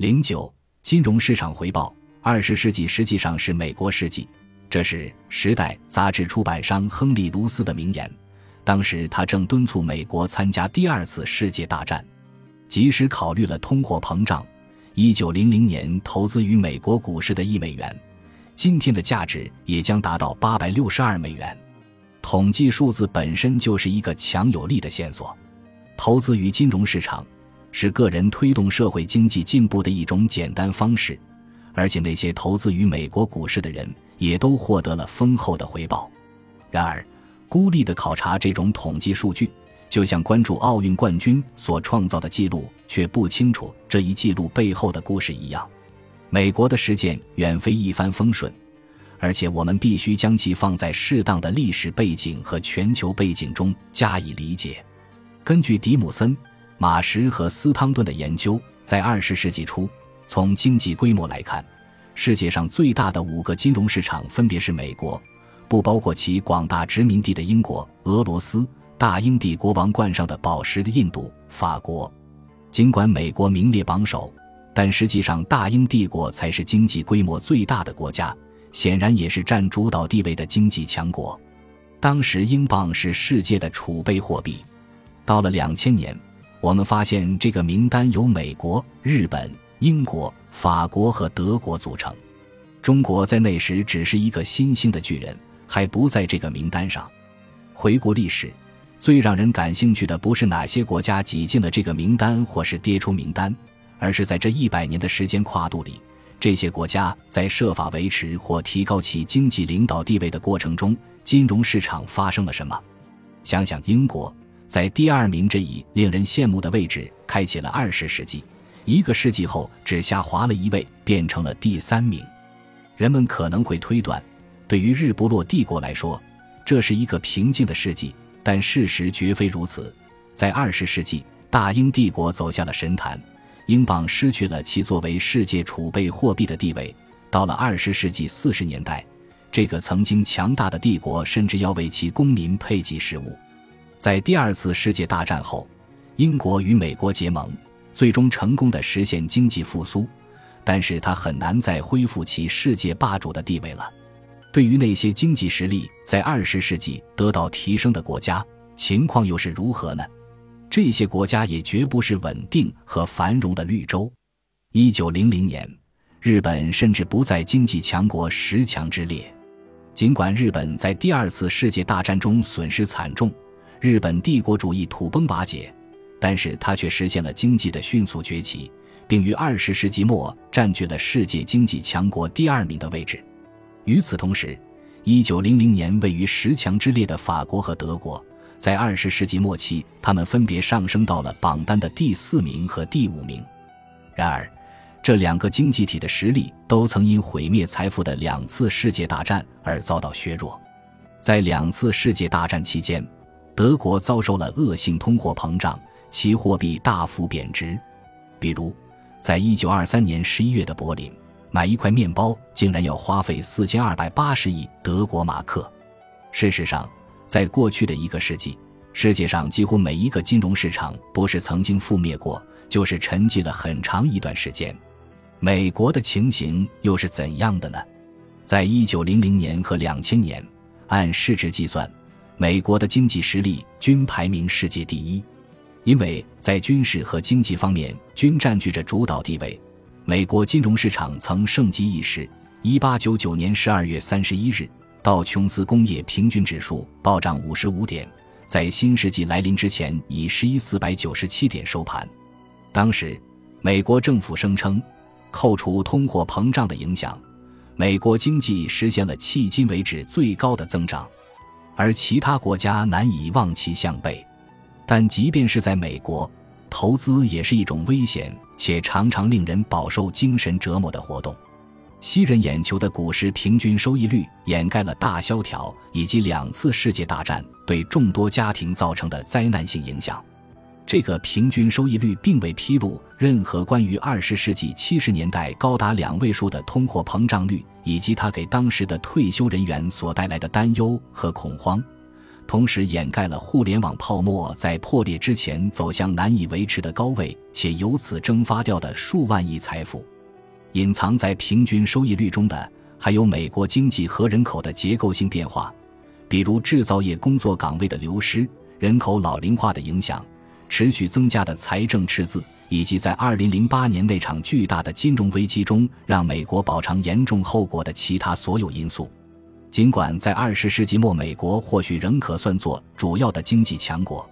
零九金融市场回报。二十世纪实际上是美国世纪，这是《时代》杂志出版商亨利·卢斯的名言。当时他正敦促美国参加第二次世界大战，即使考虑了通货膨胀，一九零零年投资于美国股市的一美元，今天的价值也将达到八百六十二美元。统计数字本身就是一个强有力的线索。投资于金融市场，是个人推动社会经济进步的一种简单方式。而且那些投资于美国股市的人也都获得了丰厚的回报。然而，孤立的考察这种统计数据，就像关注奥运冠军所创造的记录却不清楚这一记录背后的故事一样。美国的实践远非一帆风顺，而且我们必须将其放在适当的历史背景和全球背景中加以理解。根据迪姆森、马什和斯汤顿的研究，在二十世纪初。从经济规模来看，世界上最大的五个金融市场分别是美国，不包括其广大殖民地的英国、俄罗斯、大英帝国王冠上的宝石的印度、法国。尽管美国名列榜首，但实际上大英帝国才是经济规模最大的国家，显然也是占主导地位的经济强国。当时英镑是世界的储备货币。到了两千年，我们发现这个名单由美国、日本。英国、法国和德国组成，中国在那时只是一个新兴的巨人，还不在这个名单上。回顾历史，最让人感兴趣的不是哪些国家挤进了这个名单或是跌出名单，而是在这一百年的时间跨度里，这些国家在设法维持或提高其经济领导地位的过程中，金融市场发生了什么。想想英国在第二名这一令人羡慕的位置，开启了二十世纪。一个世纪后，只下滑了一位，变成了第三名。人们可能会推断，对于日不落帝国来说，这是一个平静的世纪，但事实绝非如此。在二十世纪，大英帝国走下了神坛，英镑失去了其作为世界储备货币的地位。到了二十世纪四十年代，这个曾经强大的帝国甚至要为其公民配给食物。在第二次世界大战后，英国与美国结盟。最终成功的实现经济复苏，但是他很难再恢复其世界霸主的地位了。对于那些经济实力在二十世纪得到提升的国家，情况又是如何呢？这些国家也绝不是稳定和繁荣的绿洲。一九零零年，日本甚至不在经济强国十强之列。尽管日本在第二次世界大战中损失惨重，日本帝国主义土崩瓦解。但是它却实现了经济的迅速崛起，并于二十世纪末占据了世界经济强国第二名的位置。与此同时，一九零零年位于十强之列的法国和德国，在二十世纪末期，他们分别上升到了榜单的第四名和第五名。然而，这两个经济体的实力都曾因毁灭财富的两次世界大战而遭到削弱。在两次世界大战期间，德国遭受了恶性通货膨胀。其货币大幅贬值，比如，在一九二三年十一月的柏林，买一块面包竟然要花费四千二百八十亿德国马克。事实上，在过去的一个世纪，世界上几乎每一个金融市场不是曾经覆灭过，就是沉寂了很长一段时间。美国的情形又是怎样的呢？在一九零零年和两千年，按市值计算，美国的经济实力均排名世界第一。因为在军事和经济方面均占据着主导地位，美国金融市场曾盛极一时。一八九九年十二月三十一日，道琼斯工业平均指数暴涨五十五点，在新世纪来临之前以十一四百九十七点收盘。当时，美国政府声称，扣除通货膨胀的影响，美国经济实现了迄今为止最高的增长，而其他国家难以望其项背。但即便是在美国，投资也是一种危险且常常令人饱受精神折磨的活动。吸人眼球的股市平均收益率掩盖了大萧条以及两次世界大战对众多家庭造成的灾难性影响。这个平均收益率并未披露任何关于二十世纪七十年代高达两位数的通货膨胀率以及它给当时的退休人员所带来的担忧和恐慌。同时掩盖了互联网泡沫在破裂之前走向难以维持的高位，且由此蒸发掉的数万亿财富。隐藏在平均收益率中的，还有美国经济和人口的结构性变化，比如制造业工作岗位的流失、人口老龄化的影响、持续增加的财政赤字，以及在2008年那场巨大的金融危机中让美国饱尝严重后果的其他所有因素。尽管在二十世纪末，美国或许仍可算作主要的经济强国，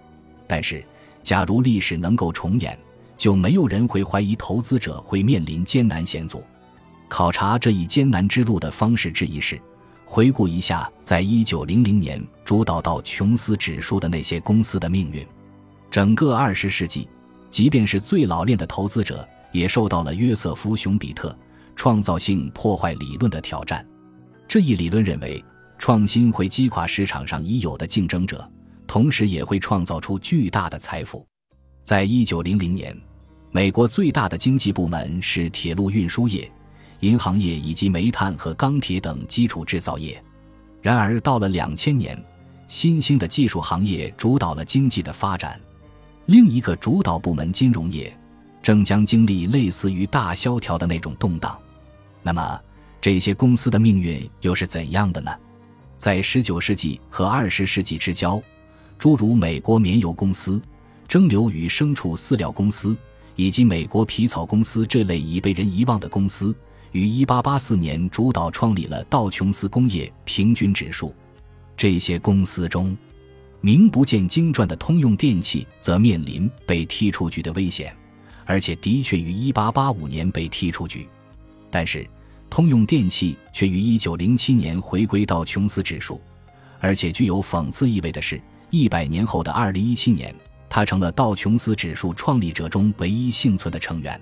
但是，假如历史能够重演，就没有人会怀疑投资者会面临艰难险阻。考察这一艰难之路的方式之一是，回顾一下在一九零零年主导到琼斯指数的那些公司的命运。整个二十世纪，即便是最老练的投资者，也受到了约瑟夫·熊彼特创造性破坏理论的挑战。这一理论认为，创新会击垮市场上已有的竞争者，同时也会创造出巨大的财富。在一九零零年，美国最大的经济部门是铁路运输业、银行业以及煤炭和钢铁等基础制造业。然而，到了两千年，新兴的技术行业主导了经济的发展。另一个主导部门——金融业，正将经历类似于大萧条的那种动荡。那么，这些公司的命运又是怎样的呢？在19世纪和20世纪之交，诸如美国棉油公司、蒸馏与牲畜饲料公司以及美国皮草公司这类已被人遗忘的公司，于1884年主导创立了道琼斯工业平均指数。这些公司中，名不见经传的通用电气则面临被踢出局的危险，而且的确于1885年被踢出局。但是，通用电气却于1907年回归到琼斯指数，而且具有讽刺意味的是，一百年后的2017年，它成了道琼斯指数创立者中唯一幸存的成员。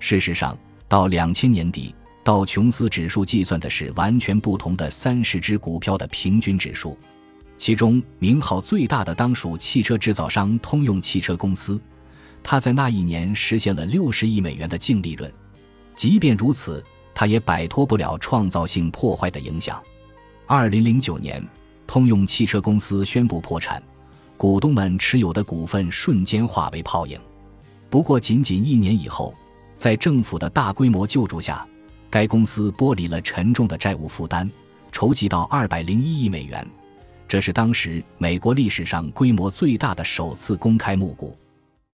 事实上，到2000年底，道琼斯指数计算的是完全不同的三十只股票的平均指数，其中名号最大的当属汽车制造商通用汽车公司，它在那一年实现了60亿美元的净利润。即便如此，它也摆脱不了创造性破坏的影响。二零零九年，通用汽车公司宣布破产，股东们持有的股份瞬间化为泡影。不过，仅仅一年以后，在政府的大规模救助下，该公司剥离了沉重的债务负担，筹集到二百零一亿美元，这是当时美国历史上规模最大的首次公开募股。